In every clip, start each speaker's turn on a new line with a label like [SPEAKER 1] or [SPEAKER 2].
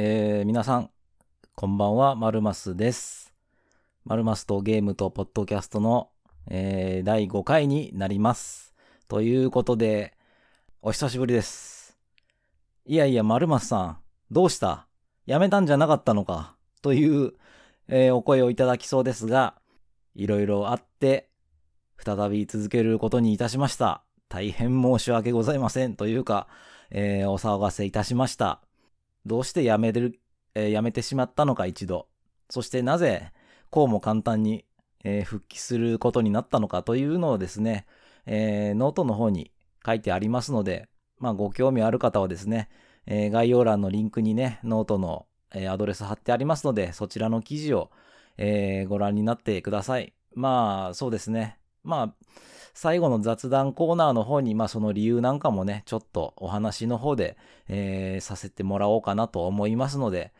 [SPEAKER 1] えー、皆さん、こんばんは、マルマスです。マルマスとゲームとポッドキャストの、えー、第5回になります。ということで、お久しぶりです。いやいや、マルマスさん、どうした？やめたんじゃなかったのか？という、えーお声をいただきそうですが、いろいろあって、再び続けることにいたしました。大変申し訳ございません。というか、えーお騒がせいたしました。どうしてやめる、えーやめてしまったのか一度。そしてなぜ、こうも簡単に、えー復帰することになったのかというのをですね、えーノートの方に書いてありますので、まあご興味ある方はですね、え概要欄のリンクにね、ノートの、えアドレス貼ってありますので、そちらの記事を、えーご覧になってください。まあ、そうですね。まあ、最後の雑談コーナーの方に、まあその理由なんかもね、ちょっとお話の方で、えーさせてもらおうかなと思いますので、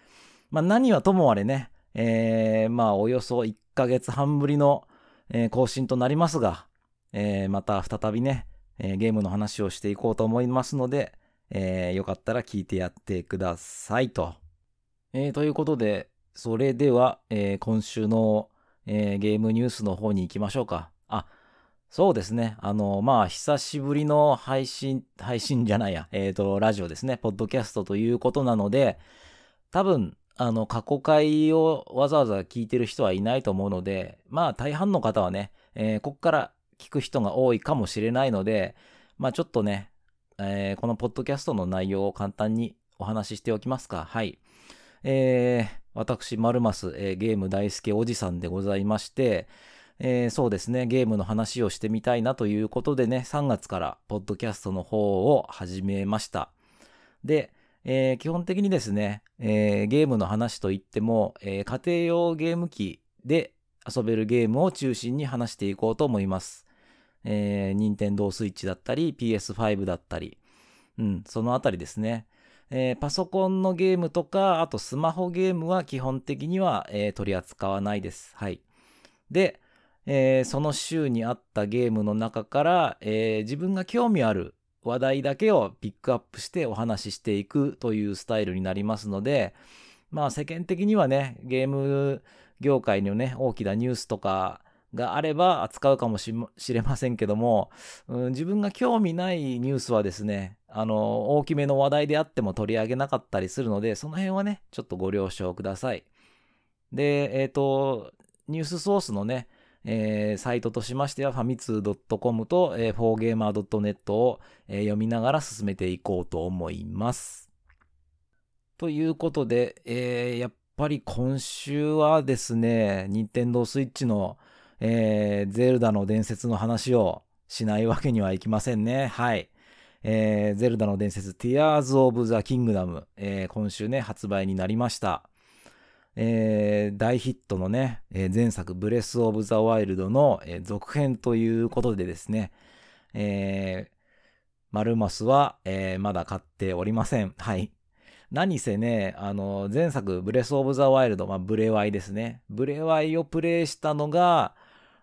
[SPEAKER 1] まあ何はともあれね、えーまあおよそ1ヶ月半ぶりの、えー更新となりますが、えーまた再びね、えーゲームの話をしていこうと思いますので、えーよかったら聞いてやってくださいと。えーということで、それでは、えー今週の、えーゲームニュースの方に行きましょうか。そうですね。あの、まあ、久しぶりの配信、配信じゃないや、えっ、と、ラジオですね。ポッドキャストということなので、多分、あの、過去回をわざわざ聞いてる人はいないと思うので、まあ、大半の方はね、えーこっから聞く人が多いかもしれないので、まあ、ちょっとね、えーこのポッドキャストの内容を簡単にお話ししておきますか。はい。えー私、マルマス、えーゲーム大好きおじさんでございまして、えーそうですね、ゲームの話をしてみたいなということでね、3月からポッドキャストの方を始めました。で、えー基本的にですね、えーゲームの話といっても、え家庭用ゲーム機で遊べるゲームを中心に話していこうと思います。えー、任天堂スイッチだったり、PS5 だったり、うん、そのあたりですね。えーパソコンのゲームとか、あとスマホゲームは基本的には、えー取り扱わないです。はい。で、えーその週にあったゲームの中から、えー自分が興味ある話題だけをピックアップしてお話ししていくというスタイルになりますので、まあ世間的にはね、ゲーム業界のね、大きなニュースとかがあれば扱うかもしれませんけども、うん自分が興味ないニュースはですね、あの、大きめの話題であっても取り上げなかったりするので、その辺はね、ちょっとご了承ください。で、えっ、と、ニュースソースのね、えーサイトとしましては、ファミツー .com と、えー、4gamer.net を、えー読みながら進めていこうと思います。ということで、えーやっぱり今週はですね、任天堂スイッチの、えーゼルダの伝説の話をしないわけにはいきませんね。はい。えーゼルダの伝説 Tears of the Kingdom、え今週ね、発売になりました。えー大ヒットのね、えー前作ブレス・オブ・ザ・ワイルドの、えー続編ということでですね、えーマルマスは、えーまだ買っておりません。はい。何せね、あの、前作ブレス・オブ・ザ・ワイルド、まあ、ブレワイですね。ブレワイをプレイしたのが、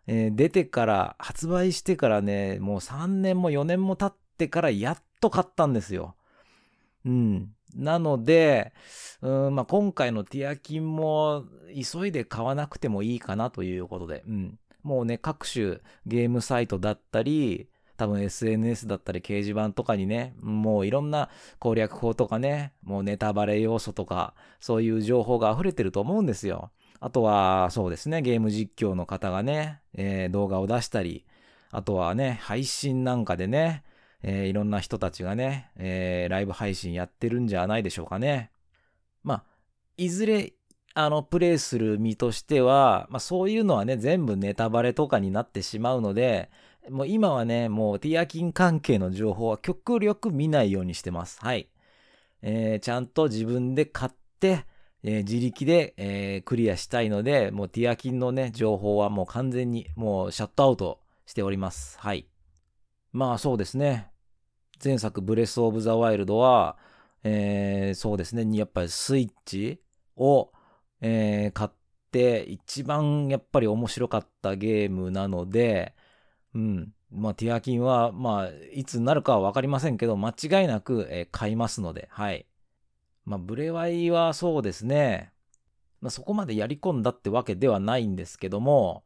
[SPEAKER 1] えー出てから、発売してからね、もう3年も4年も経ってからやっと買ったんですよ。うん。なので、うんまあ、今回のティアキンも急いで買わなくてもいいかなということで、うん。もうね、各種ゲームサイトだったり、多分 SNS だったり掲示板とかにね、もういろんな攻略法とかね、もうネタバレ要素とか、そういう情報が溢れてると思うんですよ。あとは、そうですね、ゲーム実況の方がね、えー動画を出したり、あとはね、配信なんかでね、えーいろんな人たちがね、えーライブ配信やってるんじゃないでしょうかね。まあ、いずれ、あの、プレイする身としては、まあそういうのはね、全部ネタバレとかになってしまうので、もう今はね、もうティアキン関係の情報は極力見ないようにしてます。はい。えーちゃんと自分で買って、えー自力で、えークリアしたいので、もうティアキンのね、情報はもう完全にもうシャットアウトしております。はい。まあそうですね。前作ブレスオブザワイルドは、えーそうですね。やっぱりスイッチを、えー買って一番やっぱり面白かったゲームなので、うん。まあ、ティアキンは、まあ、いつになるかはわかりませんけど、間違いなく、えー買いますので、はい。まあ、ブレワイはそうですね。まあ、そこまでやり込んだってわけではないんですけども、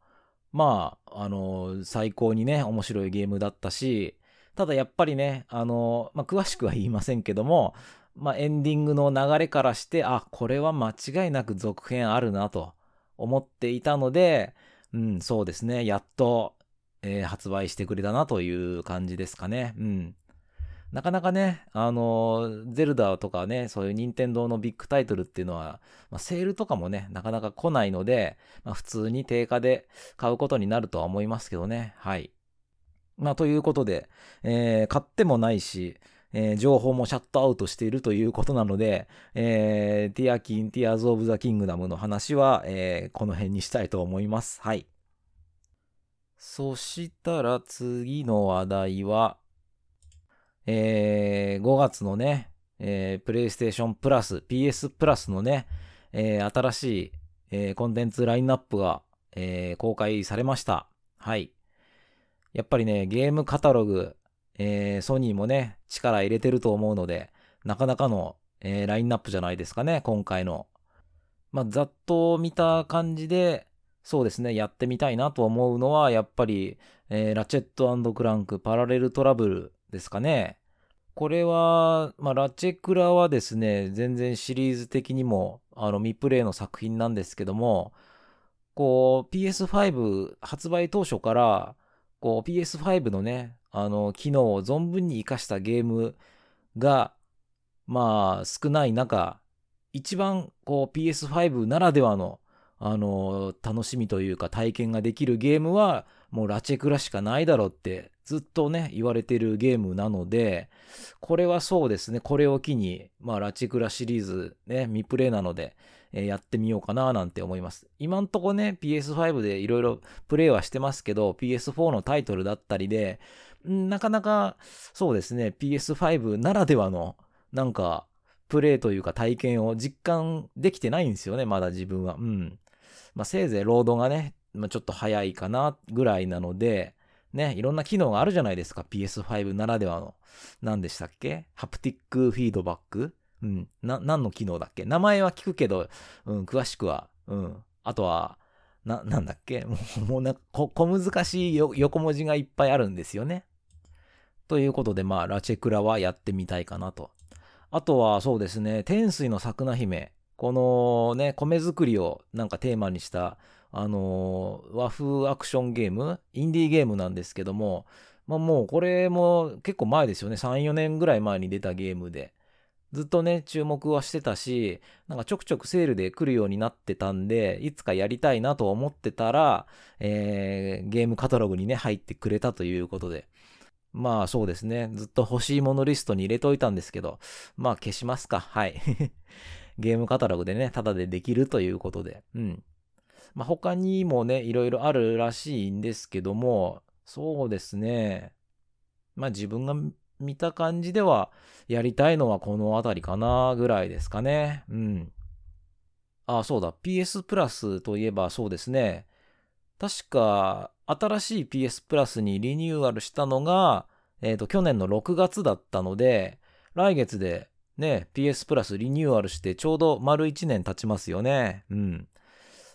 [SPEAKER 1] まあ、あの、最高にね、面白いゲームだったし、ただやっぱりね、あの、まあ、詳しくは言いませんけども、まあ、エンディングの流れからして、あ、これは間違いなく続編あるなと思っていたので、うん、そうですね、やっと、えー、発売してくれたなという感じですかね。うん。なかなかね、あの、ゼルダとかね、そういう任天堂のビッグタイトルっていうのは、まあ、セールとかもね、なかなか来ないので、まあ、普通に定価で買うことになるとは思いますけどね。はい。まあ、ということで、えー、買ってもないし、えー、情報もシャットアウトしているということなので、えー、ティアキン、ティアーズ・オブ・ザ・キングダムの話は、えー、この辺にしたいと思います。はい。そしたら次の話題は、えー、5月のね、えー、プレイステーションプラス、PS プラスのね、えー、新しい、えー、コンテンツラインナップが、えー、公開されました。はい。やっぱりね、ゲームカタログ、えー、ソニーもね、力入れてると思うので、なかなかの、えー、ラインナップじゃないですかね、今回の。まあ、ざっと見た感じで、そうですね、やってみたいなと思うのは、やっぱり、えー、ラチェットクランクパラレルトラブルですかね。これは、まあ、ラチェクラはですね、全然シリーズ的にも、あの、未プレイの作品なんですけども、こう、PS5 発売当初から、こう、PS5 のね、あの、機能を存分に活かしたゲームが、まあ、少ない中、一番、こう、PS5 ならではの、あの、楽しみというか体験ができるゲームは、もうラチェクラしかないだろうってずっとね、言われてるゲームなので、これはそうですね、これを機に、まあ、ラチェクラシリーズね、未プレイなので、え、やってみようかななんて思います。今んとこね、PS5 でいろいろプレイはしてますけど、PS4 のタイトルだったりで、なかなか、そうですね、PS5 ならではの、なんか、プレイというか体験を実感できてないんですよね、まだ自分は。うん。まあ、せいぜいロードがね、まあ、ちょっと早いかなぐらいなので、ね、いろんな機能があるじゃないですか。PS5 ならではの。何でしたっけ？ハプティックフィードバックうん。な、何の機能だっけ？名前は聞くけど、うん、詳しくは。うん。あとは、な、なんだっけ？もう、もうなこ、小難しい横文字がいっぱいあるんですよね。ということで、まあ、ラチェクラはやってみたいかなと。あとは、そうですね、天水の桜姫。このね、米作りをなんかテーマにした、あのー、和風アクションゲーム、インディーゲームなんですけども、まあもうこれも結構前ですよね。3、4年ぐらい前に出たゲームで。ずっとね、注目はしてたし、なんかちょくちょくセールで来るようになってたんで、いつかやりたいなと思ってたら、えー、ゲームカタログにね、入ってくれたということで。まあそうですね。ずっと欲しいものリストに入れといたんですけど、まあ消しますか。はい。ゲームカタログでね、タダでできるということで。うん。まあ、他にもね、いろいろあるらしいんですけども、そうですね。まあ自分が見た感じでは、やりたいのはこの辺りかな、ぐらいですかね。うん。あ、そうだ。PS プラスといえばそうですね。確か、新しい PS プラスにリニューアルしたのが、えっ、ー、と、去年の6月だったので、来月でね、PS プラスリニューアルしてちょうど丸1年経ちますよね。うん。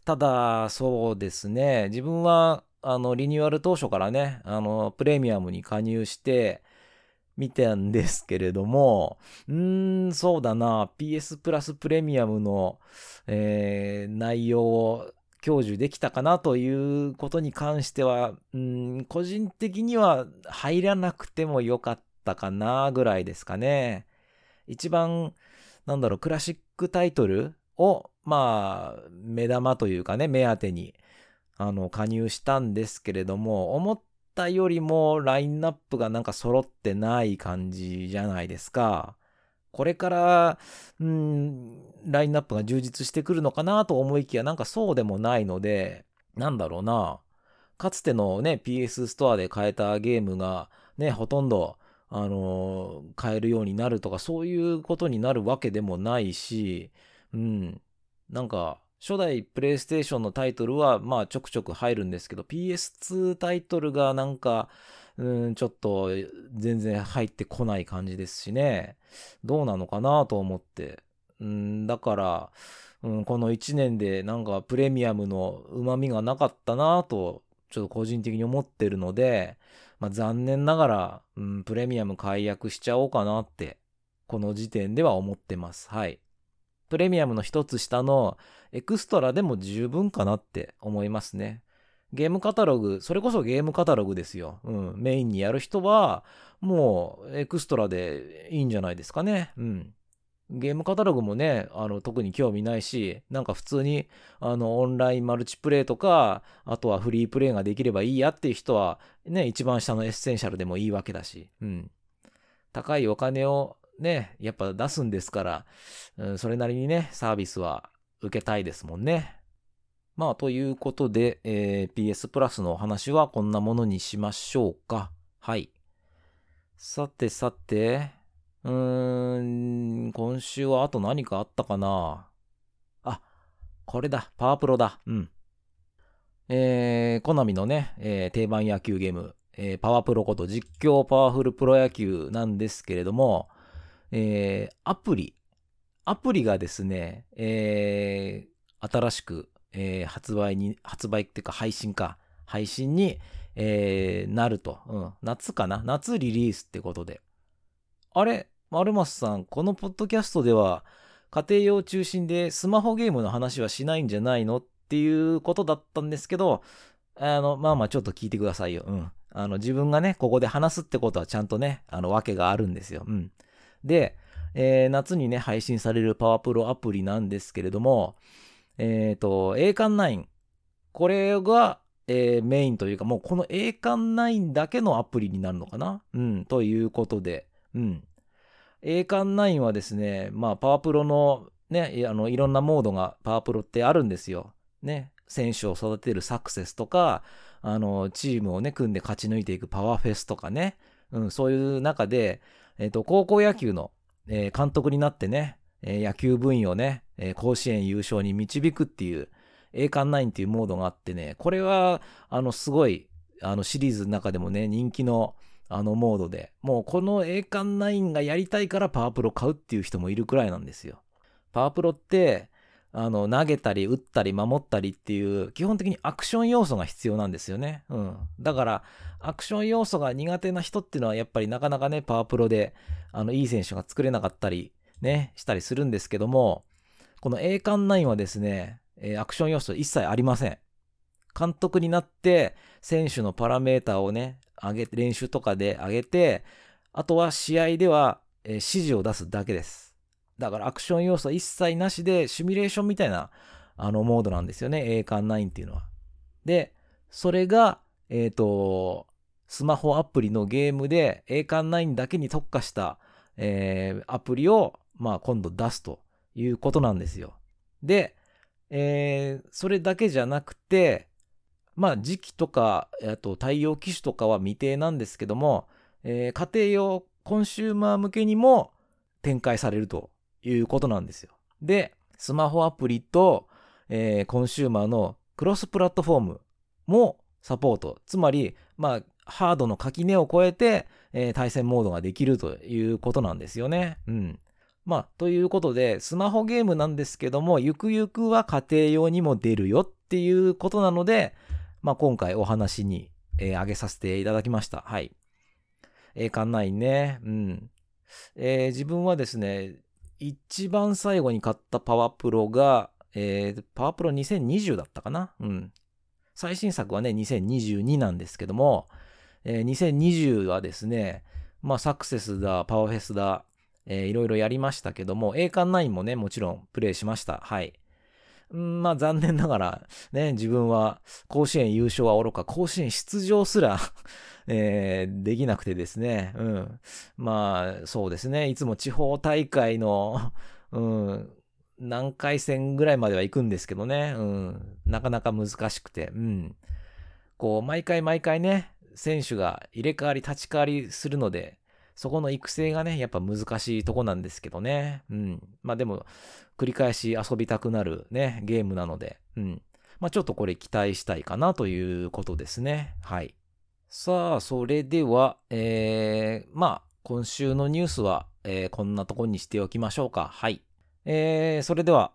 [SPEAKER 1] ただ、そうですね。自分は、あの、リニューアル当初からね、あの、プレミアムに加入して、見たんですけれども、うーん、そうだな、PS プラスプレミアムの、えー、内容を享受できたかなということに関しては、うん、個人的には入らなくてもよかったかなぐらいですかね。一番、なんだろう、クラシックタイトルを、まあ、目玉というかね、目当てに、あの、加入したんですけれども、思ったよりもラインナップがなんか揃ってない感じじゃないですか。これから、うん、ラインナップが充実してくるのかなと思いきや、なんかそうでもないので、なんだろうな。かつてのね、PS ストアで買えたゲームが、ね、ほとんどあの、買えるようになるとか、そういうことになるわけでもないし、うん。なんか、初代プレイステーションのタイトルは、まあ、ちょくちょく入るんですけど、PS2 タイトルがなんか、うん、ちょっと全然入ってこない感じですしね。どうなのかなと思って。うん、だから、うん、この1年でなんかプレミアムの旨味がなかったなと、ちょっと個人的に思ってるので、まあ、残念ながら、うん、プレミアム解約しちゃおうかなって、この時点では思ってます。はい。プレミアムの一つ下のエクストラでも十分かなって思いますね。ゲームカタログ、それこそゲームカタログですよ。うん。メインにやる人は、もうエクストラでいいんじゃないですかね。うん。ゲームカタログもね、あの、特に興味ないし、なんか普通に、あの、オンラインマルチプレイとか、あとはフリープレイができればいいやっていう人は、ね、一番下のエッセンシャルでもいいわけだし、うん。高いお金をね、やっぱ出すんですから、うん、それなりにね、サービスは受けたいですもんね。まあ、ということで、えー、PS プラスのお話はこんなものにしましょうか。はい。さてさて、うーん、今週はあと何かあったかな？あ、これだ、パワープロだ。うん。えー、コナミのね、えー、定番野球ゲーム、えー、パワープロこと実況パワフルプロ野球なんですけれども、えー、アプリ、アプリがですね、えー、新しく、えー、発売に、発売っていうか配信か、配信に、えー、なると。うん。夏かな？夏リリースってことで。あれ？丸松さん、このポッドキャストでは、家庭用中心でスマホゲームの話はしないんじゃないのっていうことだったんですけど、あの、まあまあちょっと聞いてくださいよ。うん。あの、自分がね、ここで話すってことはちゃんとね、あの、わけがあるんですよ。うん。で、えー、夏にね、配信されるパワープロアプリなんですけれども、えっ、ー、と、栄冠9。これが、えー、メインというか、もうこの栄冠9だけのアプリになるのかな？うん、ということで、うん。栄冠9はですね、まあ、パワープロのね、あの、いろんなモードがパワープロってあるんですよ。ね。選手を育てるサクセスとか、あの、チームをね、組んで勝ち抜いていくパワーフェスとかね。うん、そういう中で、えっ、ー、と、高校野球の、えー、監督になってね、え、野球部員をね、え甲子園優勝に導くっていう、栄冠9っていうモードがあってね、これは、あの、すごい、あの、シリーズの中でもね、人気の、あのモードで、もうこの栄冠ナインがやりたいからパワープロ買うっていう人もいるくらいなんですよ。パワープロって、あの、投げたり、打ったり、守ったりっていう、基本的にアクション要素が必要なんですよね。うん。だから、アクション要素が苦手な人っていうのは、やっぱりなかなかね、パワープロで、あの、いい選手が作れなかったり、ね、したりするんですけども、この栄冠9はですね、えアクション要素一切ありません。監督になって、選手のパラメーターをね、上げ、練習とかで上げて、あとは試合では、え、指示を出すだけです。だからアクション要素は一切なしでシミュレーションみたいなあのモードなんですよね。栄冠9っていうのは。で、それが、えっ、ー、と、スマホアプリのゲームで栄冠9だけに特化した、えー、アプリを、まあ今度出すということなんですよ。で、えー、それだけじゃなくて、まあ時期とか、あと対応機種とかは未定なんですけども、えー、家庭用コンシューマー向けにも展開されるということなんですよ。で、スマホアプリと、えー、コンシューマーのクロスプラットフォームもサポート。つまり、まあ、ハードの垣根を越えて、えー、対戦モードができるということなんですよね。うん。まあ、ということで、スマホゲームなんですけども、ゆくゆくは家庭用にも出るよっていうことなので、まあ、今回お話に、えー、挙げさせていただきました。はい。栄冠9ね。うん。えー、自分はですね、一番最後に買ったパワープロが、えー、パワープロ2020だったかな？うん。最新作はね、2022なんですけども、えー、2020はですね、まあ、サクセスだ、パワーフェスだ、えー、いろいろやりましたけども、栄冠9もね、もちろんプレイしました。はい。まあ残念ながら、ね、自分は甲子園優勝はおろか、甲子園出場すら えー、できなくてですね、うん。まあ、そうですね、いつも地方大会の、うん、何回戦ぐらいまでは行くんですけどね、うん、なかなか難しくて、うん。こう、毎回毎回ね、選手が入れ替わり立ち替わりするので、そこの育成がね、やっぱ難しいとこなんですけどね。うん。まあでも、繰り返し遊びたくなるね、ゲームなので、うん。まあちょっとこれ期待したいかなということですね。はい。さあ、それでは、えー、まあ、今週のニュースは、えー、こんなとこにしておきましょうか。はい。えー、それでは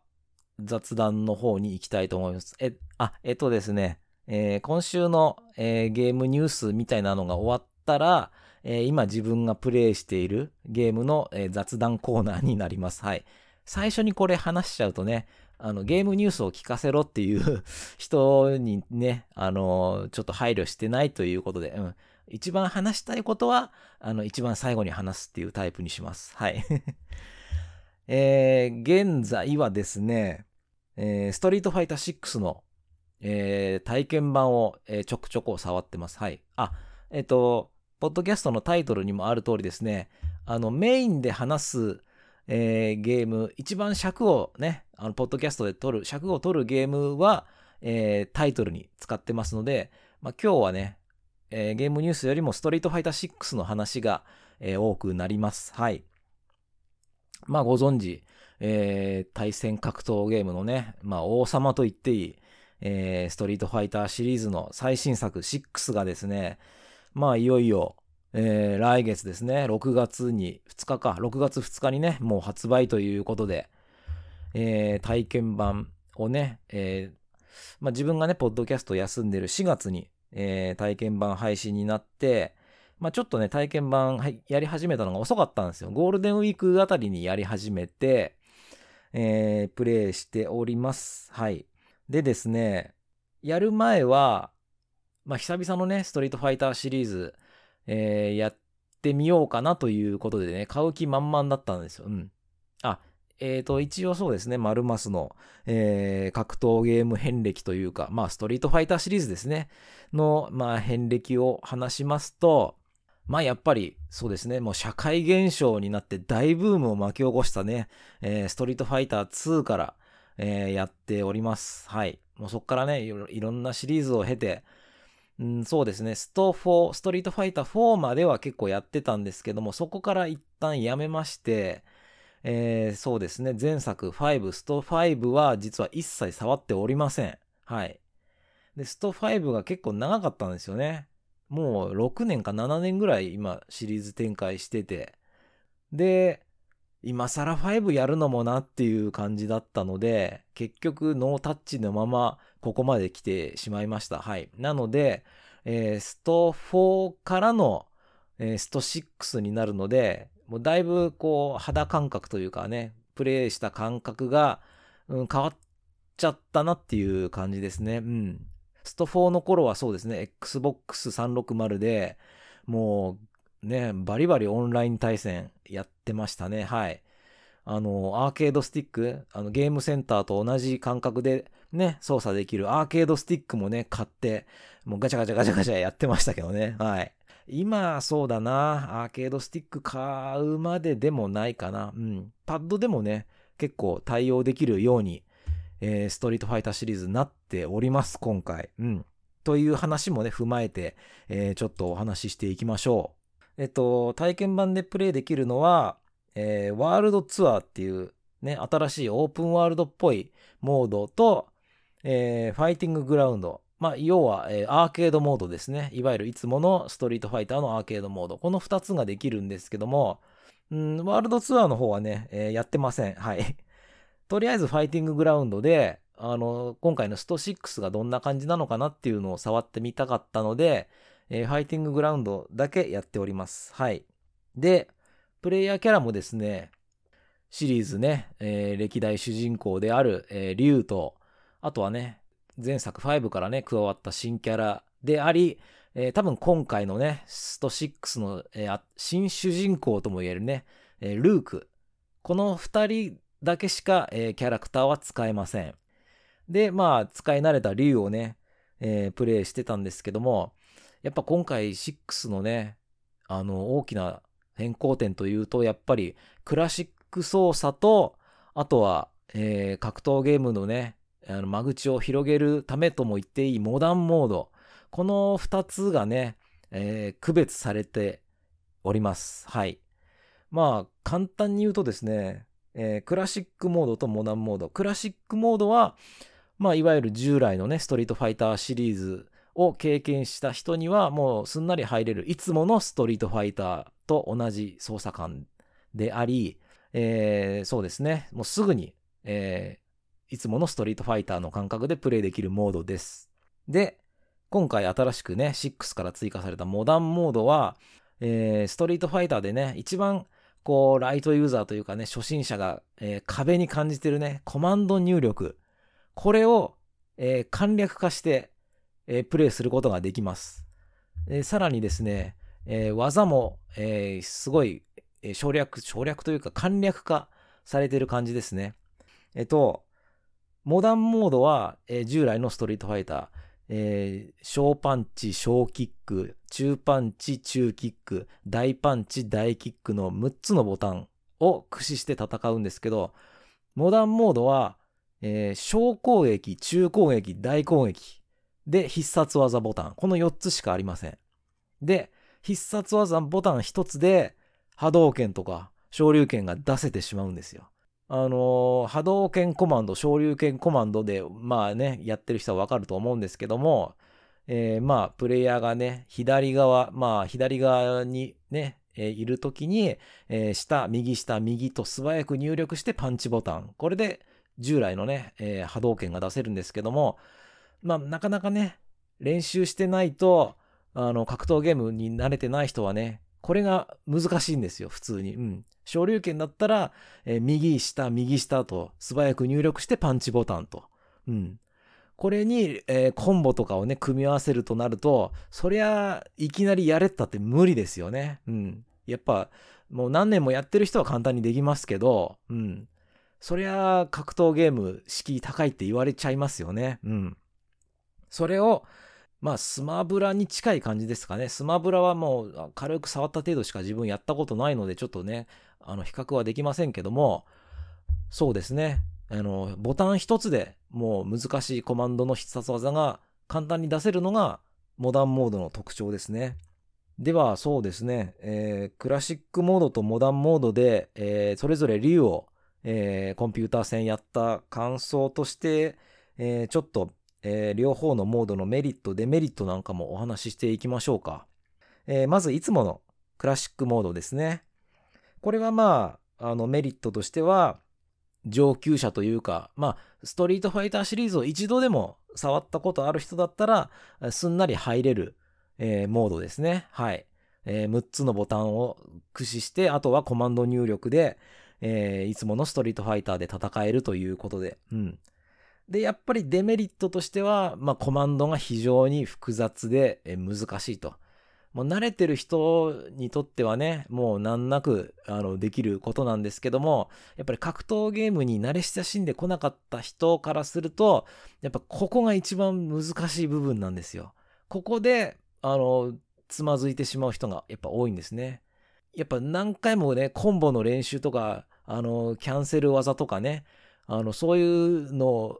[SPEAKER 1] 雑談の方に行きたいと思います。え、あ、えっとですね、えー、今週の、えー、ゲームニュースみたいなのが終わったら、えー、今自分がプレイしているゲームの、え雑談コーナーになります。はい。最初にこれ話しちゃうとね、あの、ゲームニュースを聞かせろっていう 人にね、あの、ちょっと配慮してないということで、うん。一番話したいことは、あの、一番最後に話すっていうタイプにします。はい。えー、現在はですね、えー、ストリートファイター6の、えー、体験版を、えー、ちょくちょく触ってます。はい。あ、えっ、と、ポッドキャストのタイトルにもある通りですね、あの、メインで話す、えー、ゲーム、一番尺をね、あの、ポッドキャストで撮る、尺を撮るゲームは、えー、タイトルに使ってますので、まあ、今日はね、えー、ゲームニュースよりもストリートファイター6の話が、えー、多くなります。はい。まあ、ご存知、えー、対戦格闘ゲームのね、まあ、王様と言っていい、えー、ストリートファイターシリーズの最新作6がですね、まあ、いよいよ、えー、来月ですね、6月に、2日か、6月2日にね、もう発売ということで、えー、体験版をね、えー、まあ、自分がね、ポッドキャスト休んでる4月に、えー、体験版配信になって、まあ、ちょっとね、体験版、やり始めたのが遅かったんですよ。ゴールデンウィークあたりにやり始めて、えー、プレイしております。はい。でですね、やる前は、まあ、久々のね、ストリートファイターシリーズ、えー、やってみようかなということでね、買う気満々だったんですよ。うん。あ、えーと、一応そうですね、マルマスの、えー、格闘ゲーム遍歴というか、まあ、ストリートファイターシリーズですね、の、まあ、遍歴を話しますと、まあやっぱりそうですね、もう社会現象になって大ブームを巻き起こしたね、えー、ストリートファイター2から、えー、やっております。はい。もうそこからねいろ、いろんなシリーズを経て、うん、そうですね、スト4、ストリートファイター4までは結構やってたんですけども、そこから一旦やめまして、えー、そうですね、前作5、スト5は実は一切触っておりません。はい。で、スト5が結構長かったんですよね。もう6年か7年ぐらい今シリーズ展開してて。で、今更5やるのもなっていう感じだったので、結局ノータッチのままここまで来てしまいました。はい。なので、えー、スト4からの、えー、スト6になるので、もうだいぶこう肌感覚というかね、プレイした感覚が、うん、変わっちゃったなっていう感じですね。うん。スト4の頃はそうですね、Xbox 360で、もうね、バリバリオンライン対戦やってましたね。はい。あの、アーケードスティック、あの、ゲームセンターと同じ感覚でね、操作できるアーケードスティックもね、買って、もうガチャガチャガチャガチャやってましたけどね。はい。今、そうだな、アーケードスティック買うまででもないかな。うん。パッドでもね、結構対応できるように、えー、ストリートファイターシリーズになっております、今回。うん。という話もね、踏まえて、えー、ちょっとお話ししていきましょう。えっと、体験版でプレイできるのは、えー、ワールドツアーっていうね、新しいオープンワールドっぽいモードと、えー、ファイティンググラウンド。まあ、要は、えー、アーケードモードですね。いわゆるいつものストリートファイターのアーケードモード。この2つができるんですけども、うん、ワールドツアーの方はね、えー、やってません。はい。とりあえずファイティンググラウンドで、あの、今回のスト6がどんな感じなのかなっていうのを触ってみたかったので、えー、ファイティンググラウンドだけやっております。はい。で、プレイヤーキャラもですね、シリーズね、えー、歴代主人公である、えー、リュウと、あとはね、前作5からね、加わった新キャラであり、えー、多分今回のね、スト6の、えー、新主人公とも言えるね、えー、ルーク。この二人だけしか、えー、キャラクターは使えません。で、まあ、使い慣れた竜をね、えー、プレイしてたんですけども、やっぱ今回6のね、あの、大きな変更点というと、やっぱりクラシック操作と、あとは、えー、格闘ゲームのね、あの間口を広げるためとも言っていいモダンモード。この2つがね、えー、区別されております。はい。まあ、簡単に言うとですね、えー、クラシックモードとモダンモード。クラシックモードは、まあ、いわゆる従来のね、ストリートファイターシリーズを経験した人には、もうすんなり入れる、いつものストリートファイターと同じ操作感であり、えー、そうですね。もうすぐに、えー、いつものストリートファイターの感覚でプレイできるモードです。で、今回新しくね、6から追加されたモダンモードは、えー、ストリートファイターでね、一番こう、ライトユーザーというかね、初心者が、えー、壁に感じてるね、コマンド入力。これを、えー、簡略化して、えー、プレイすることができます。えさらにですね、え技も、えすごい、省略、省略というか簡略化されてる感じですね。えっと、モダンモードは、え従来のストリートファイター、えー、小パンチ、小キック、中パンチ、中キック、大パンチ、大キックの6つのボタンを駆使して戦うんですけど、モダンモードは、えー、小攻撃、中攻撃、大攻撃で必殺技ボタン。この4つしかありません。で、必殺技ボタン1つで波動拳とか昇竜拳が出せてしまうんですよ。あの、波動拳コマンド、昇竜拳コマンドで、まあね、やってる人はわかると思うんですけども、えー、まあ、プレイヤーがね、左側、まあ、左側にね、えー、いるときに、えー、下、右下、右と素早く入力してパンチボタン。これで従来のね、え、波動拳が出せるんですけども、まあ、なかなかね、練習してないと、あの、格闘ゲームに慣れてない人はね、これが難しいんですよ、普通に。うん。昇竜拳だったら、えー、右下、右下と素早く入力してパンチボタンと。うん。これに、えー、コンボとかをね、組み合わせるとなると、そりゃ、いきなりやれったって無理ですよね。うん。やっぱ、もう何年もやってる人は簡単にできますけど、うん。そりゃ、格闘ゲーム、敷居高いって言われちゃいますよね。うん。それを、まあ、スマブラに近い感じですかね。スマブラはもう軽く触った程度しか自分やったことないので、ちょっとね、あの、比較はできませんけども、そうですね。あの、ボタン一つでもう難しいコマンドの必殺技が簡単に出せるのがモダンモードの特徴ですね。では、そうですね、えー、クラシックモードとモダンモードで、えー、それぞれ竜を、えー、コンピューター戦やった感想として、えー、ちょっとえー、両方のモードのメリット、デメリットなんかもお話ししていきましょうか。えー、まずいつものクラシックモードですね。これはまあ、あのメリットとしては、上級者というか、まあ、ストリートファイターシリーズを一度でも触ったことある人だったら、すんなり入れる、えー、モードですね。はい。えー、6つのボタンを駆使して、あとはコマンド入力で、えー、いつものストリートファイターで戦えるということで、うん。で、やっぱりデメリットとしては、まあ、コマンドが非常に複雑で難しいと。もう慣れてる人にとってはね、もう難なくあのできることなんですけども、やっぱり格闘ゲームに慣れ親しんでこなかった人からすると、やっぱここが一番難しい部分なんですよ。ここで、あの、つまずいてしまう人がやっぱ多いんですね。やっぱ何回もね、コンボの練習とか、あの、キャンセル技とかね、あの、そういうのを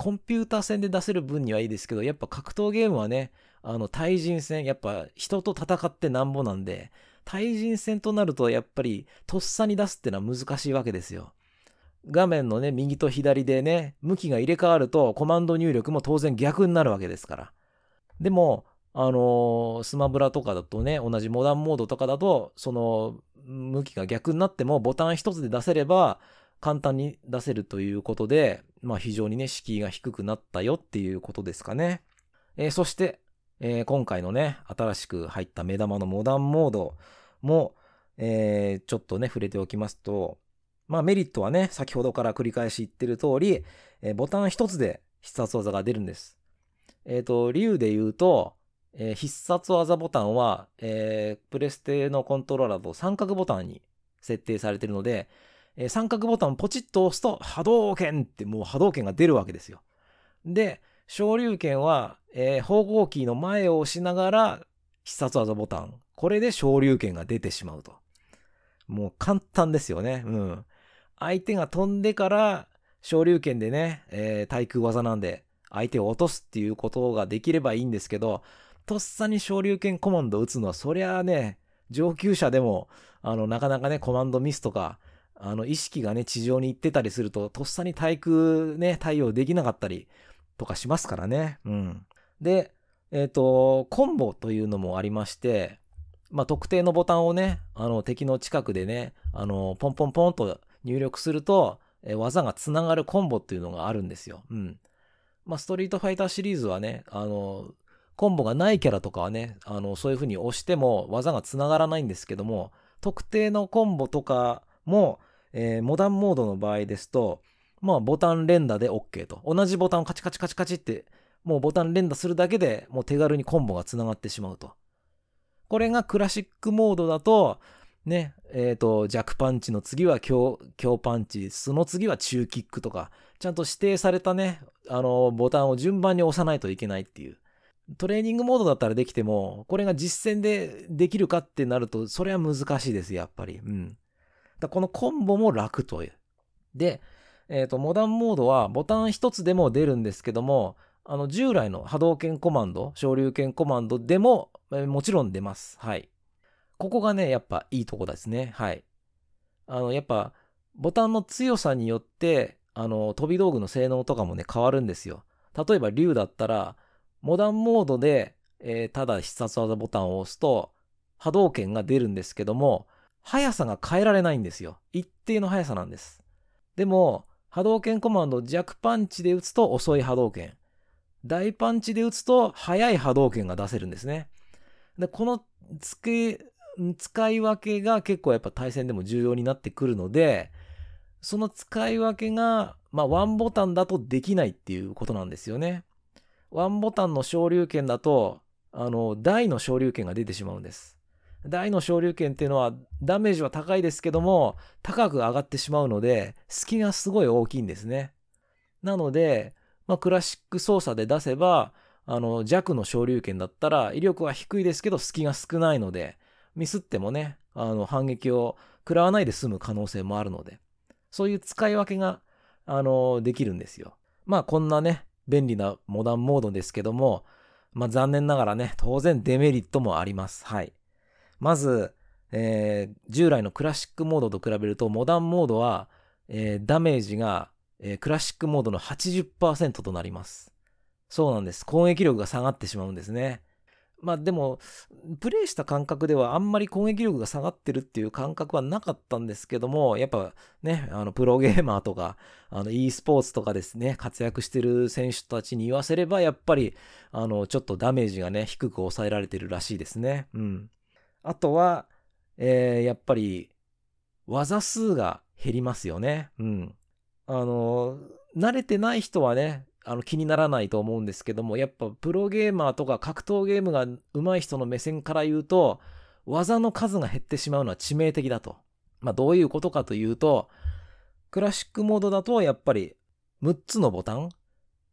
[SPEAKER 1] コンピューター戦で出せる分にはいいですけど、やっぱ格闘ゲームはね、あの、対人戦、やっぱ人と戦ってなんぼなんで、対人戦となるとやっぱりとっさに出すってのは難しいわけですよ。画面のね、右と左でね、向きが入れ替わるとコマンド入力も当然逆になるわけですから。でも、あのー、スマブラとかだとね、同じモダンモードとかだと、その、向きが逆になってもボタン一つで出せれば、簡単に出せるということで、まあ非常にね、敷居が低くなったよっていうことですかね。えー、そして、えー、今回のね、新しく入った目玉のモダンモードも、えー、ちょっとね、触れておきますと、まあメリットはね、先ほどから繰り返し言ってる通り、えボタン一つで必殺技が出るんです。えっ、と、理由で言うと、え必殺技ボタンは、えプレステのコントローラーと三角ボタンに設定されているので、えー、三角ボタンをポチッと押すと波動拳ってもう波動拳が出るわけですよ。で、昇竜拳は、えー、方向キーの前を押しながら必殺技ボタン。これで昇竜拳が出てしまうと。もう簡単ですよね。うん。相手が飛んでから昇竜拳でね、えー、対空技なんで相手を落とすっていうことができればいいんですけど、とっさに昇竜拳コマンドを打つのはそりゃあね、上級者でも、あの、なかなかね、コマンドミスとか、あの、意識がね、地上に行ってたりすると、とっさに対空ね、対応できなかったりとかしますからね。うん。で、えっ、ー、と、コンボというのもありまして、まあ、特定のボタンをね、あの、敵の近くでね、あの、ポンポンポンと入力すると、え技がつながるコンボっていうのがあるんですよ。うん。まあ、ストリートファイターシリーズはね、あの、コンボがないキャラとかはね、あの、そういう風に押しても技がつながらないんですけども、特定のコンボとかも、えー、モダンモードの場合ですと、まあ、ボタン連打で OK と。同じボタンをカチカチカチカチって、もうボタン連打するだけでもう手軽にコンボがつながってしまうと。これがクラシックモードだと、ね、えっ、ー、と、弱パンチの次は強、強パンチ、その次は中キックとか、ちゃんと指定されたね、あの、ボタンを順番に押さないといけないっていう。トレーニングモードだったらできても、これが実践でできるかってなると、それは難しいです、やっぱり。うん。だこのコンボも楽という。で、えっ、ー、と、モダンモードはボタン一つでも出るんですけども、あの、従来の波動拳コマンド、昇竜拳コマンドでも、えー、もちろん出ます。はい。ここがね、やっぱいいとこですね。はい。あの、やっぱ、ボタンの強さによって、あの、飛び道具の性能とかもね、変わるんですよ。例えば、竜だったら、モダンモードで、えー、ただ必殺技ボタンを押すと、波動拳が出るんですけども、速さが変えられないんですよ。一定の速さなんです。でも、波動拳コマンド弱パンチで打つと遅い波動拳。大パンチで打つと速い波動拳が出せるんですね。で、この使い分けが結構やっぱ対戦でも重要になってくるので、その使い分けが、まあ、ワンボタンだとできないっていうことなんですよね。ワンボタンの昇竜拳だと、あの、大の昇竜拳が出てしまうんです。大の昇竜拳っていうのはダメージは高いですけども、高く上がってしまうので、隙がすごい大きいんですね。なので、まあ、クラシック操作で出せば、あの、弱の昇竜拳だったら、威力は低いですけど、隙が少ないので、ミスってもね、あの、反撃を食らわないで済む可能性もあるので、そういう使い分けが、あの、できるんですよ。まあ、こんなね、便利なモダンモードですけども、まあ、残念ながらね、当然デメリットもあります。はい。まず、えー、従来のクラシックモードと比べると、モダンモードは、えー、ダメージが、えー、クラシックモードの80%となります。そうなんです。攻撃力が下がってしまうんですね。まあでも、プレイした感覚ではあんまり攻撃力が下がってるっていう感覚はなかったんですけども、やっぱね、あの、プロゲーマーとか、あの、e スポーツとかですね、活躍してる選手たちに言わせれば、やっぱり、あの、ちょっとダメージがね、低く抑えられてるらしいですね。うん。あとは、えー、やっぱり、技数が減りますよね。うん。あの、慣れてない人はね、あの気にならないと思うんですけども、やっぱプロゲーマーとか格闘ゲームが上手い人の目線から言うと、技の数が減ってしまうのは致命的だと。まあどういうことかというと、クラシックモードだとやっぱり6つのボタン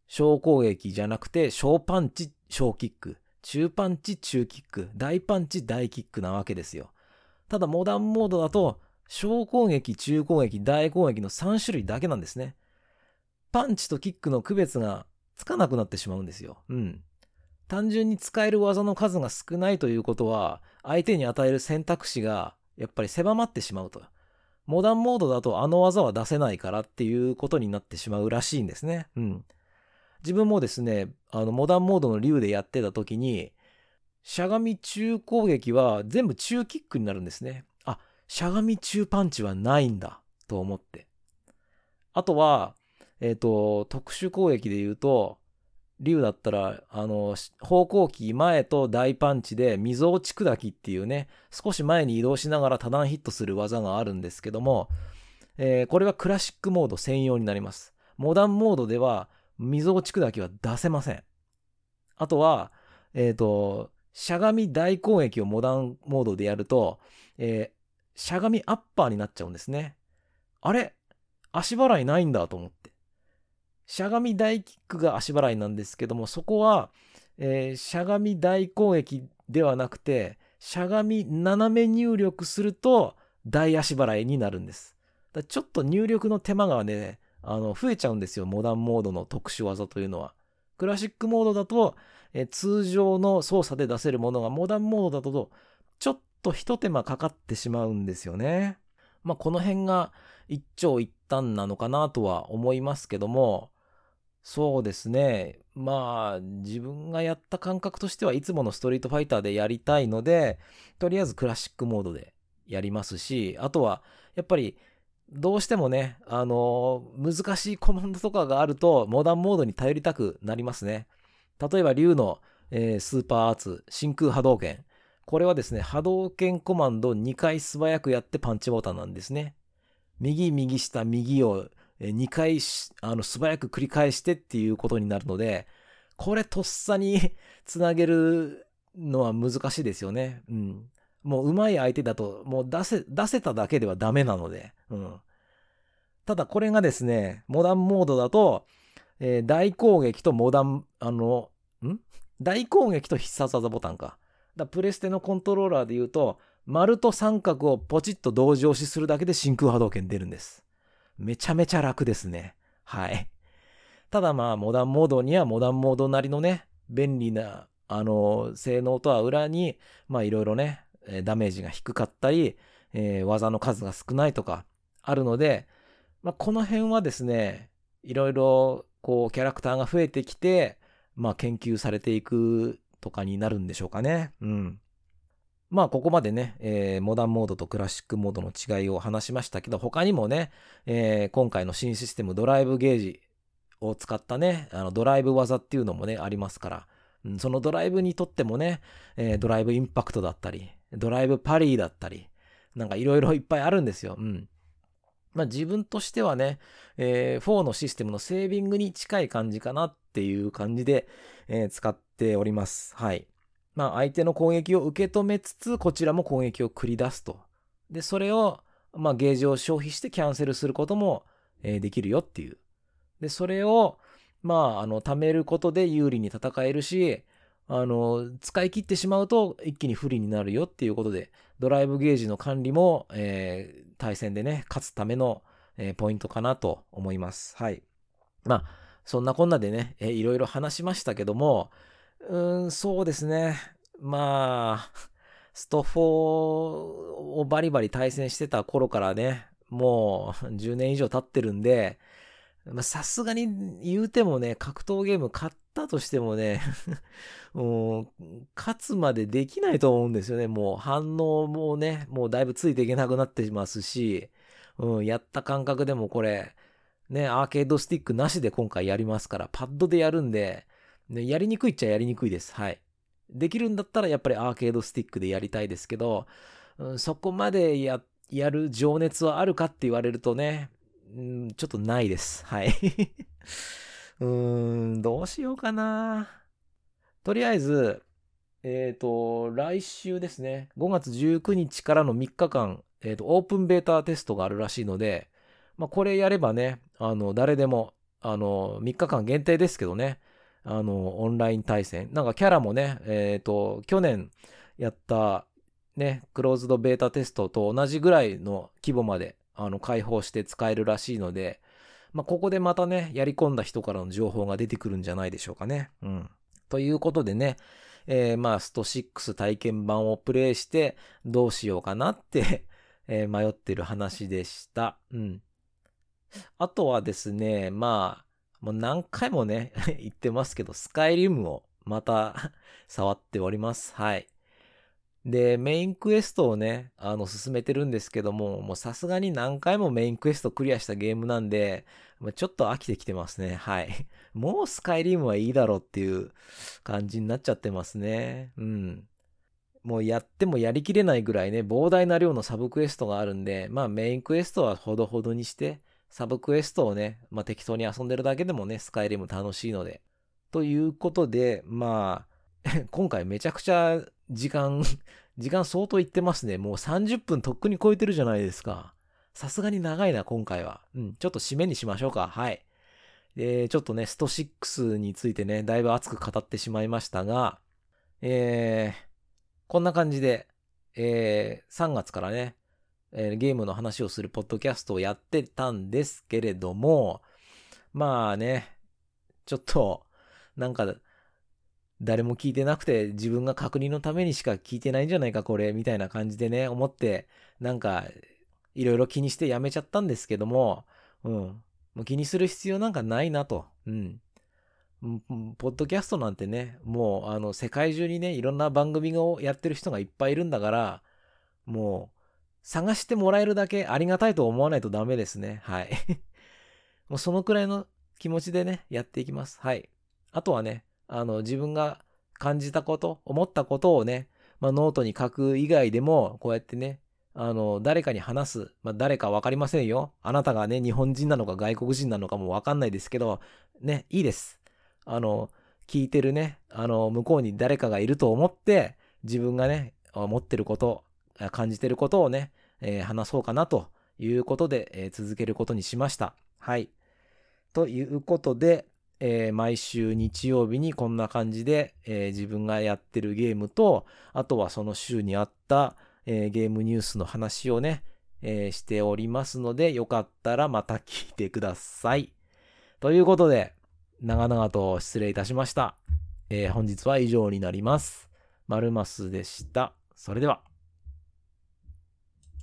[SPEAKER 1] 小攻撃じゃなくて小パンチ、小キック。中パンチ、中キック、大パンチ、大キックなわけですよ。ただモダンモードだと、小攻撃、中攻撃、大攻撃の3種類だけなんですね。パンチとキックの区別がつかなくなってしまうんですよ。うん。単純に使える技の数が少ないということは、相手に与える選択肢がやっぱり狭まってしまうと。モダンモードだとあの技は出せないからっていうことになってしまうらしいんですね。うん。自分もですね、あの、モダンモードの竜でやってた時に、しゃがみ中攻撃は全部中キックになるんですね。あ、しゃがみ中パンチはないんだ、と思って。あとは、えっ、ー、と、特殊攻撃で言うと、竜だったら、あの、方向キー前と大パンチで、溝落ち砕きっていうね、少し前に移動しながら多段ヒットする技があるんですけども、えー、これはクラシックモード専用になります。モダンモードでは、溝落ち砕きは出せません。あとは、えっ、ー、と、しゃがみ大攻撃をモダンモードでやると、えー、しゃがみアッパーになっちゃうんですね。あれ足払いないんだと思って。しゃがみ大キックが足払いなんですけども、そこは、えー、しゃがみ大攻撃ではなくて、しゃがみ斜め入力すると大足払いになるんです。だちょっと入力の手間がね、あの、増えちゃうんですよ。モダンモードの特殊技というのは。クラシックモードだと、え通常の操作で出せるものがモダンモードだと、ちょっと一手間かかってしまうんですよね。まあ、この辺が一長一短なのかなとは思いますけども、そうですね。まあ、自分がやった感覚としてはいつものストリートファイターでやりたいので、とりあえずクラシックモードでやりますし、あとは、やっぱり、どうしてもね、あの難しいコマンドとかがあると、モダンモードに頼りたくなりますね。例えば、竜の、えー、スーパーアーツ、真空波動拳。これはですね、波動拳コマンド2回素早くやってパンチボタンなんですね。右、右下、右を2回あの素早く繰り返してっていうことになるので、これとっさに つなげるのは難しいですよね。うん。もう上手い相手だと、もう出せ、出せただけではダメなので。うん。ただこれがですね、モダンモードだと、えー、大攻撃とモダン、あの、ん？大攻撃と必殺技ボタンか。だプレステのコントローラーで言うと、丸と三角をポチッと同時押しするだけで真空波動拳出るんです。めちゃめちゃ楽ですね。はい。ただまあ、モダンモードにはモダンモードなりのね、便利な、あの、性能とは裏に、まあいろいろね、ダメージが低かったり、えー、技の数が少ないとかあるので、まあこの辺はですね、いろいろこうキャラクターが増えてきて、まあ研究されていくとかになるんでしょうかね。うん。まあ、ここまでね、えー、モダンモードとクラシックモードの違いを話しましたけど、他にもね、えー、今回の新システムドライブゲージを使ったね、あのドライブ技っていうのもね、ありますから、うん、そのドライブにとってもね、えー、ドライブインパクトだったり、ドライブパリーだったり、なんかいろいろいっぱいあるんですよ。うん。まあ自分としてはね、えー、4のシステムのセービングに近い感じかなっていう感じで、えー、使っております。はい。まあ相手の攻撃を受け止めつつ、こちらも攻撃を繰り出すと。で、それを、まあゲージを消費してキャンセルすることも、えー、できるよっていう。で、それを、まあ、あの、貯めることで有利に戦えるし、あの、使い切ってしまうと一気に不利になるよっていうことで、ドライブゲージの管理も、えー、対戦でね、勝つための、えー、ポイントかなと思います。はい。まあ、そんなこんなでね、えー、いろいろ話しましたけども、うん、そうですね。まあ、スト4をバリバリ対戦してた頃からね、もう10年以上経ってるんで、さすがに言うてもね、格闘ゲーム買ってたとしてもね もう、勝つまでできないと思うんですよね。もう反応もね、もうだいぶついていけなくなってますし、うん、やった感覚でもこれ、ね、アーケードスティックなしで今回やりますから、パッドでやるんで、ね、やりにくいっちゃやりにくいです。はい。できるんだったらやっぱりアーケードスティックでやりたいですけど、うん、そこまでや、やる情熱はあるかって言われるとね、うん、ちょっとないです。はい。うーん、どうしようかな。とりあえず、えっ、ー、と、来週ですね、5月19日からの3日間、えっ、ー、と、オープンベータテストがあるらしいので、まあ、これやればね、あの、誰でも、あの、3日間限定ですけどね、あの、オンライン対戦。なんかキャラもね、えっ、ー、と、去年やった、ね、クローズドベータテストと同じぐらいの規模まで、あの、開放して使えるらしいので、まあ、ここでまたね、やり込んだ人からの情報が出てくるんじゃないでしょうかね。うん。ということでね、えー、まあ、スト6体験版をプレイして、どうしようかなって え、迷ってる話でした。うん。あとはですね、まあ、もう何回もね、言ってますけど、スカイリムをまた 触っております。はい。で、メインクエストをね、あの、進めてるんですけども、もうさすがに何回もメインクエストクリアしたゲームなんで、ちょっと飽きてきてますね。はい。もうスカイリムはいいだろうっていう感じになっちゃってますね。うん。もうやってもやりきれないぐらいね、膨大な量のサブクエストがあるんで、まあメインクエストはほどほどにして、サブクエストをね、まあ適当に遊んでるだけでもね、スカイリム楽しいので。ということで、まあ、今回めちゃくちゃ時間、時間相当いってますね。もう30分とっくに超えてるじゃないですか。さすがに長いな、今回は。うん、ちょっと締めにしましょうか。はい。えちょっとね、スト6についてね、だいぶ熱く語ってしまいましたが、えー、こんな感じで、えー、3月からね、えー、ゲームの話をするポッドキャストをやってたんですけれども、まあね、ちょっと、なんか、誰も聞いてなくて自分が確認のためにしか聞いてないんじゃないかこれみたいな感じでね思ってなんかいろいろ気にしてやめちゃったんですけどもうんもう気にする必要なんかないなとうんポッドキャストなんてね、もう、あの、世界中にね、いろんな番組をやってる人がいっぱいいるんだから、もう、探してもらえるだけありがたいと思わないとダメですね。はい。もうそのくらいの気持ちでね、やっていきます。はい。あとはね、あの、自分が感じたこと、思ったことをね、まあ、ノートに書く以外でも、こうやってね、あの、誰かに話す。まあ、誰かわかりませんよ。あなたがね、日本人なのか外国人なのかもわかんないですけど、ね、いいです。あの、聞いてるね、あの、向こうに誰かがいると思って、自分がね、思ってること、感じてることをね、えー、話そうかなということで、えー、続けることにしました。はい。ということで、えー、毎週日曜日にこんな感じで、え自分がやってるゲームと、あとはその週にあった、えー、ゲームニュースの話をね、え、しておりますので、よかったらまた聞いてください。ということで、長々と失礼いたしました。え、本日は以上になります。マルマスでした。それでは。